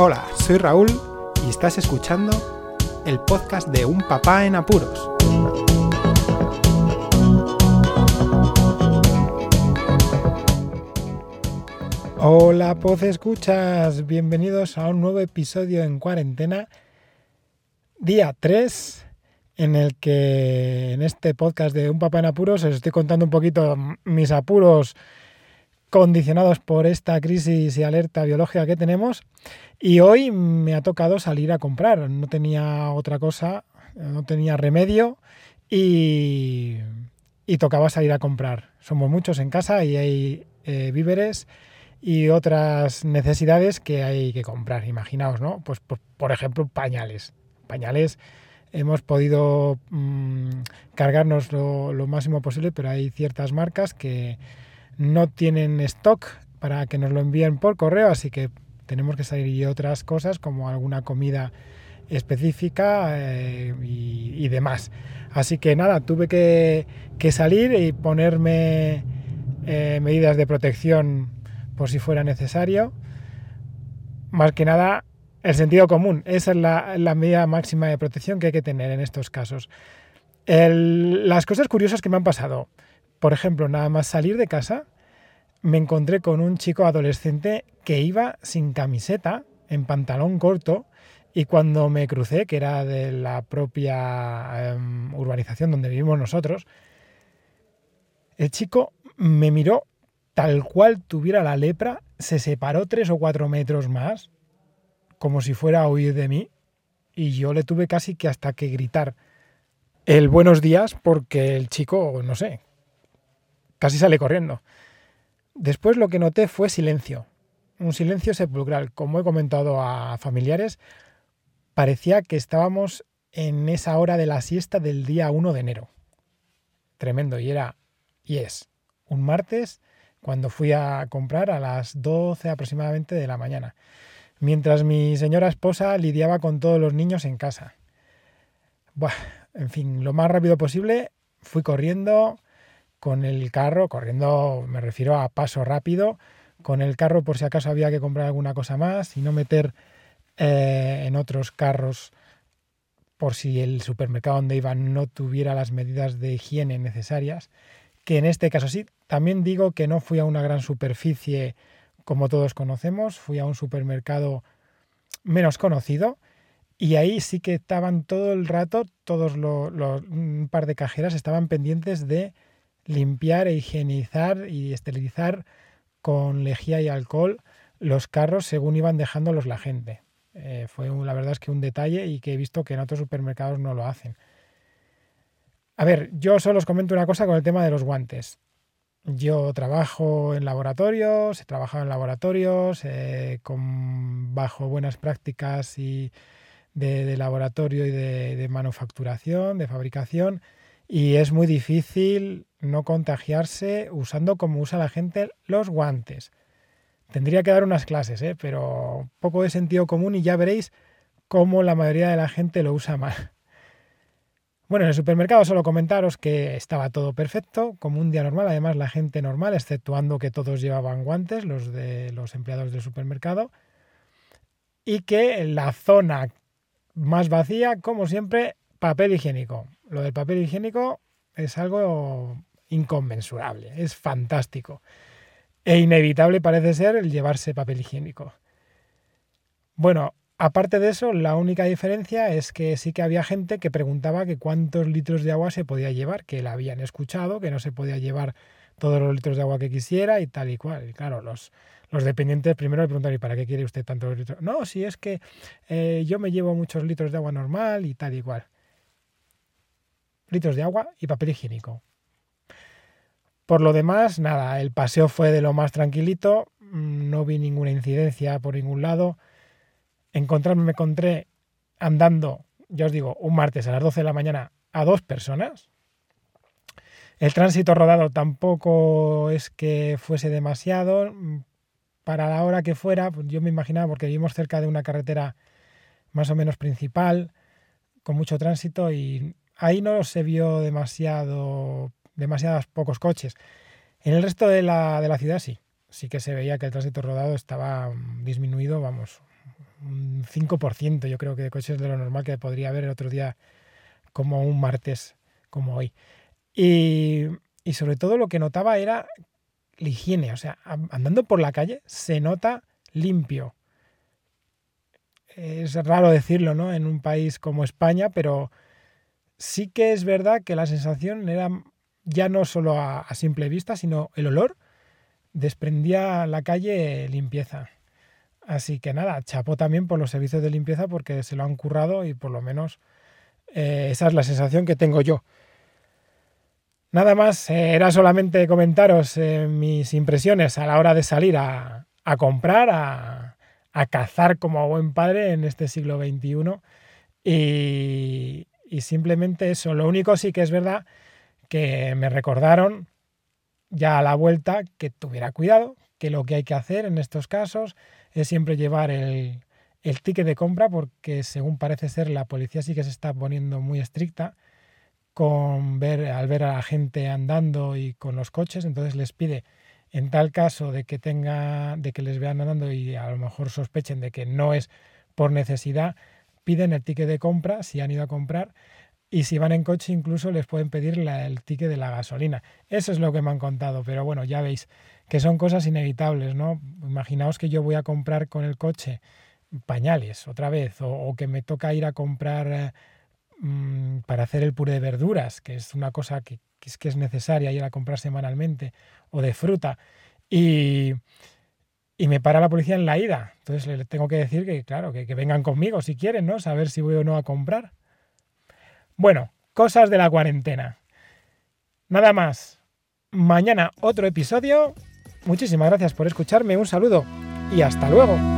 Hola, soy Raúl y estás escuchando el podcast de Un Papá en Apuros. Hola, Poz Escuchas, bienvenidos a un nuevo episodio en cuarentena, día 3, en el que en este podcast de Un Papá en Apuros os estoy contando un poquito mis apuros condicionados por esta crisis y alerta biológica que tenemos. Y hoy me ha tocado salir a comprar. No tenía otra cosa, no tenía remedio y, tocaba salir a comprar. Somos muchos en casa y hay eh, víveres y otras necesidades que hay que comprar. Imaginaos, ¿no? Pues por, ejemplo, pañales. Pañales hemos podido mm, cargarnos lo, lo máximo posible, pero hay ciertas marcas que no tienen stock para que nos lo envíen por correo, así que tenemos que salir y otras cosas como alguna comida específica eh, y, demás. Así que nada, tuve que, salir y ponerme eh, medidas de protección por si fuera necesario. Más que nada, el sentido común. Esa es la, medida máxima de protección que hay que tener en estos casos. las cosas curiosas que me han pasado. Por ejemplo, nada más salir de casa, me encontré con un chico adolescente que iba sin camiseta, en pantalón corto, y cuando me crucé, que era de la propia em, urbanización donde vivimos nosotros, el chico me miró tal cual tuviera la lepra, se separó tres o cuatro metros más, como si fuera a huir de mí, y yo le tuve casi que hasta que gritar el buenos días porque el chico, no sé, casi sale corriendo. Después lo que noté fue silencio, un silencio sepulcral. Como he comentado a familiares, parecía que estábamos en esa hora de la siesta del día 1 de enero. Tremendo, y era, y es, un martes cuando fui a comprar a las 12 aproximadamente de la mañana, mientras mi señora esposa lidiaba con todos los niños en casa. Buah, en fin, lo más rápido posible, fui corriendo, con el carro, corriendo me refiero a paso rápido, con el carro por si acaso había que comprar alguna cosa más y no meter eh, en otros carros por si el supermercado donde iba no tuviera las medidas de higiene necesarias, que en este caso sí. También digo que no fui a una gran superficie como todos conocemos, fui a un supermercado menos conocido y ahí sí que estaban todo el rato, todos los, un par de cajeras estaban pendientes de limpiar e higienizar y esterilizar con lejía y alcohol los carros según iban dejándolos la gente. Eh, fue la verdad es que un detalle y que he visto que en otros supermercados no lo hacen. A ver, yo solo os comento una cosa con el tema de los guantes. Yo trabajo en laboratorios, he trabajado en laboratorios eh, con, bajo buenas prácticas y de, laboratorio y de, de manufacturación, de fabricación, y es muy difícil no contagiarse usando como usa la gente los guantes. Tendría que dar unas clases, ¿eh? pero poco de sentido común y ya veréis cómo la mayoría de la gente lo usa mal. Bueno, en el supermercado solo comentaros que estaba todo perfecto, como un día normal, además la gente normal, exceptuando que todos llevaban guantes, los de los empleados del supermercado, y que la zona más vacía, como siempre, papel higiénico. Lo del papel higiénico es algo inconmensurable, es fantástico. E inevitable parece ser el llevarse papel higiénico. Bueno, aparte de eso, la única diferencia es que sí que había gente que preguntaba que cuántos litros de agua se podía llevar, que la habían escuchado, que no se podía llevar todos los litros de agua que quisiera y tal y cual. Y claro, los, los dependientes primero le preguntan, ¿y para qué quiere usted tantos litros? No, si es que eh, yo me llevo muchos litros de agua normal y tal y cual. Litros de agua y papel higiénico. Por lo demás, nada, el paseo fue de lo más tranquilito, mm, no vi ninguna incidencia por ningún lado. Encontrarme me encontré andando, ya os digo, un martes a las 12 de la mañana a dos personas. El tránsito rodado tampoco es que fuese demasiado. Para la hora que fuera, pues yo me imaginaba, porque vivimos cerca de una carretera más o menos principal, con mucho tránsito, y ahí no se vio demasiado demasiados pocos coches. En el resto de la, ciudad sí. sí que se veía que el tránsito rodado estaba disminuido, vamos, un 5%, yo creo que de coches de lo normal que podría haber el otro día como un martes como hoy. Y, y sobre todo lo que notaba era la higiene, o sea, andando por la calle se nota limpio. Es raro decirlo, ¿no? En un país como España, pero sí que es verdad que la sensación era ya no solo a, simple vista, sino el olor desprendía la calle limpieza. Así que nada, chapó también por los servicios de limpieza porque se lo han currado y por lo menos eh, esa es la sensación que tengo yo. Nada más, eh, era solamente comentaros eh, mis impresiones a la hora de salir a, comprar, a, a, cazar como buen padre en este siglo XXI. Y, y simplemente eso. Lo único sí que es verdad que me recordaron ya a la vuelta que tuviera cuidado, que lo que hay que hacer en estos casos es siempre llevar el, el ticket de compra porque según parece ser la policía sí que se está poniendo muy estricta con ver al ver a la gente andando y con los coches, entonces les pide en tal caso de que tenga de que les vean andando y a lo mejor sospechen de que no es por necesidad, piden el ticket de compra si han ido a comprar y si van en coche incluso les pueden pedir el ticket de la gasolina. Eso es lo que me han contado, pero bueno, ya veis que son cosas inevitables, ¿no? Imaginaos que yo voy a comprar con el coche pañales otra vez o, que me toca ir a comprar Mm, para hacer el puré de verduras, que es una cosa que, es, que es necesaria ir a comprar semanalmente, o de fruta, y, y me para la policía en la ida. Entonces le tengo que decir que, claro, que, que vengan conmigo si quieren, ¿no? Saber si voy o no a comprar. Bueno, cosas de la cuarentena. Nada más. Mañana otro episodio. Muchísimas gracias por escucharme. Un saludo y hasta luego.